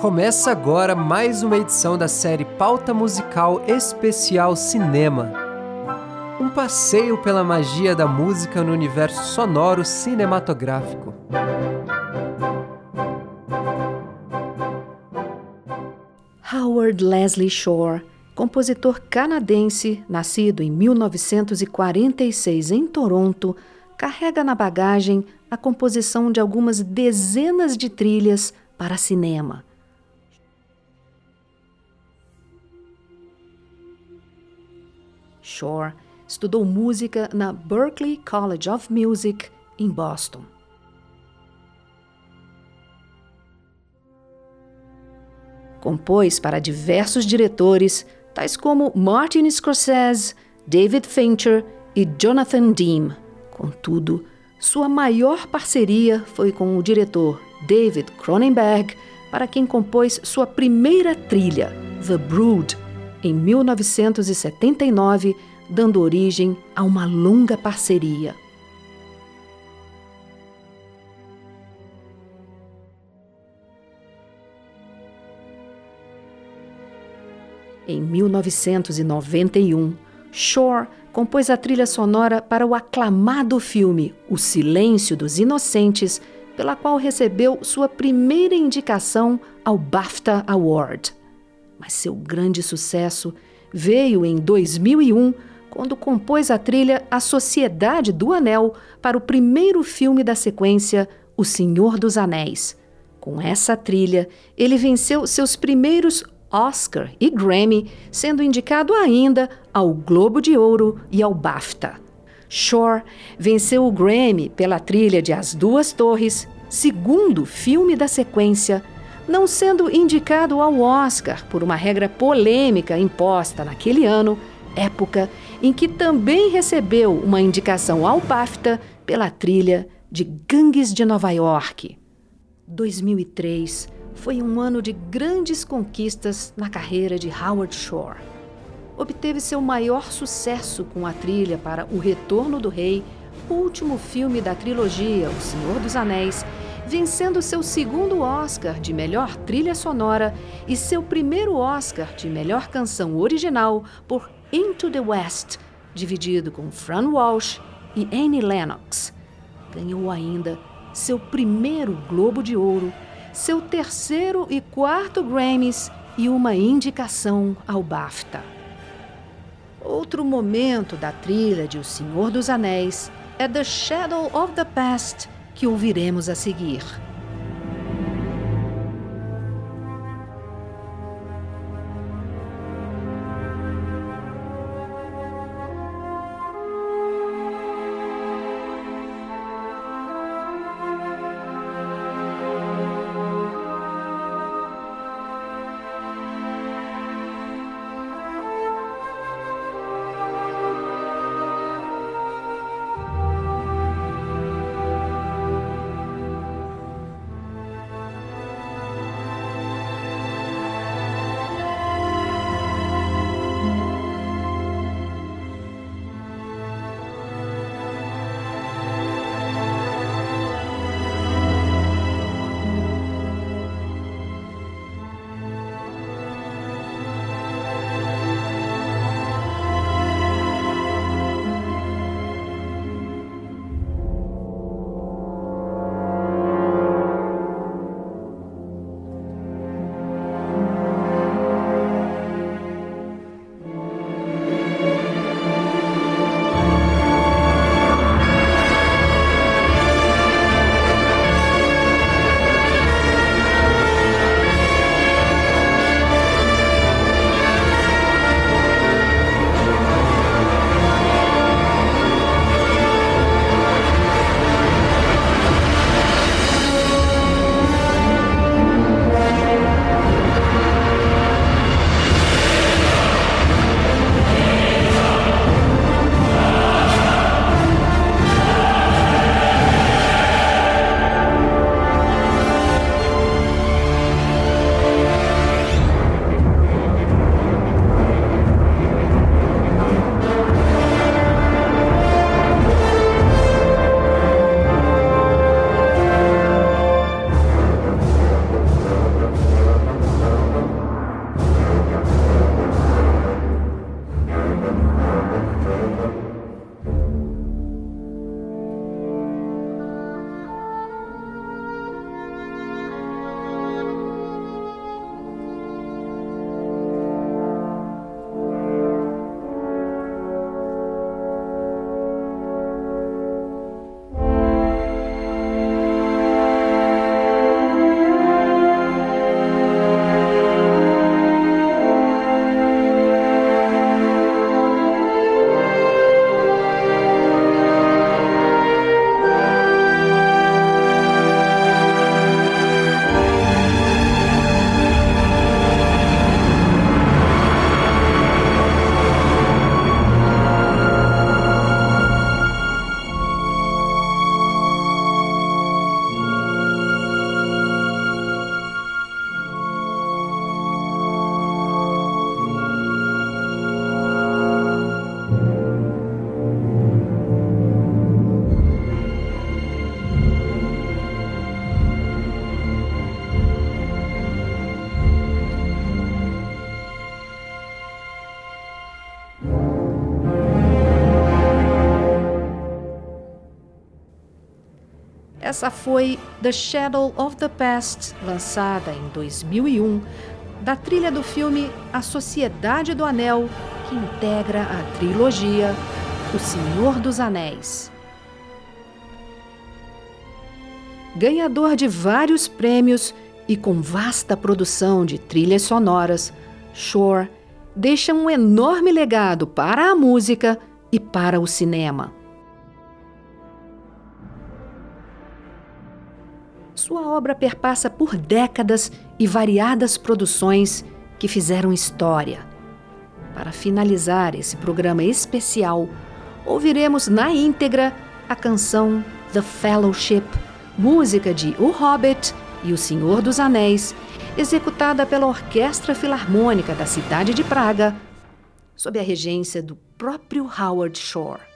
Começa agora mais uma edição da série Pauta Musical Especial Cinema. Um passeio pela magia da música no universo sonoro cinematográfico. Howard Leslie Shore, compositor canadense, nascido em 1946 em Toronto, carrega na bagagem a composição de algumas dezenas de trilhas para cinema Shore estudou música na Berklee College of Music, em Boston. Compôs para diversos diretores, tais como Martin Scorsese, David Fincher e Jonathan Demme. Contudo, sua maior parceria foi com o diretor David Cronenberg, para quem compôs sua primeira trilha, The Brood, em 1979, dando origem a uma longa parceria. Em 1991, Shore compôs a trilha sonora para o aclamado filme O Silêncio dos Inocentes, pela qual recebeu sua primeira indicação ao BAFTA Award. Mas seu grande sucesso veio em 2001, quando compôs a trilha A Sociedade do Anel para o primeiro filme da sequência O Senhor dos Anéis. Com essa trilha, ele venceu seus primeiros Oscar e Grammy, sendo indicado ainda ao Globo de Ouro e ao BAFTA. Shore venceu o Grammy pela trilha de As Duas Torres, segundo filme da sequência não sendo indicado ao Oscar por uma regra polêmica imposta naquele ano, época em que também recebeu uma indicação ao BAFTA pela trilha de Gangues de Nova York. 2003 foi um ano de grandes conquistas na carreira de Howard Shore. Obteve seu maior sucesso com a trilha para O Retorno do Rei, último filme da trilogia O Senhor dos Anéis, vencendo seu segundo Oscar de melhor trilha sonora e seu primeiro Oscar de melhor canção original por Into the West, dividido com Fran Walsh e Annie Lennox. Ganhou ainda seu primeiro Globo de Ouro, seu terceiro e quarto Grammys e uma indicação ao BAFTA. Outro momento da trilha de O Senhor dos Anéis é The Shadow of the Past que ouviremos a seguir. Essa foi The Shadow of the Past, lançada em 2001, da trilha do filme A Sociedade do Anel, que integra a trilogia O Senhor dos Anéis. Ganhador de vários prêmios e com vasta produção de trilhas sonoras, Shore deixa um enorme legado para a música e para o cinema. Sua obra perpassa por décadas e variadas produções que fizeram história. Para finalizar esse programa especial, ouviremos na íntegra a canção The Fellowship, música de O Hobbit e O Senhor dos Anéis, executada pela Orquestra Filarmônica da cidade de Praga, sob a regência do próprio Howard Shore.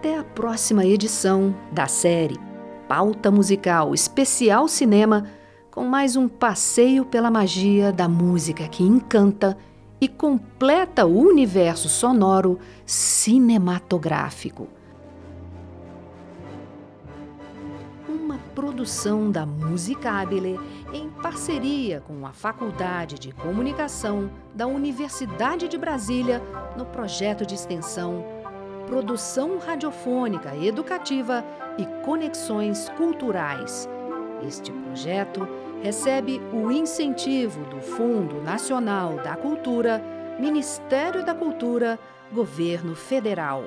Até a próxima edição da série Pauta Musical Especial Cinema, com mais um passeio pela magia da música que encanta e completa o universo sonoro cinematográfico. Uma produção da Musicabile em parceria com a Faculdade de Comunicação da Universidade de Brasília no projeto de extensão Produção Radiofônica Educativa e Conexões Culturais. Este projeto recebe o incentivo do Fundo Nacional da Cultura, Ministério da Cultura, Governo Federal.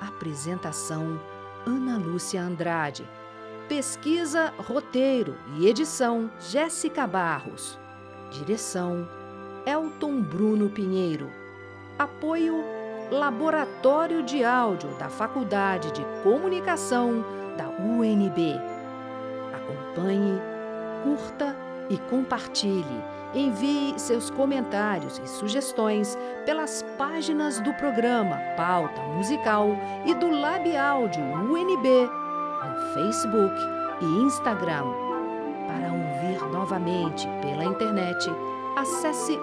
Apresentação: Ana Lúcia Andrade. Pesquisa, roteiro e edição: Jéssica Barros. Direção: Elton Bruno Pinheiro. Apoio: Laboratório de Áudio da Faculdade de Comunicação da UNB. Acompanhe curta e compartilhe. Envie seus comentários e sugestões pelas páginas do programa Pauta Musical e do Lab Áudio UNB no Facebook e Instagram. Para ouvir novamente pela internet, acesse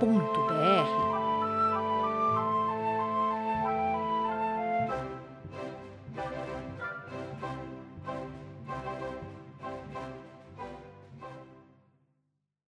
labiaudio.unb.br.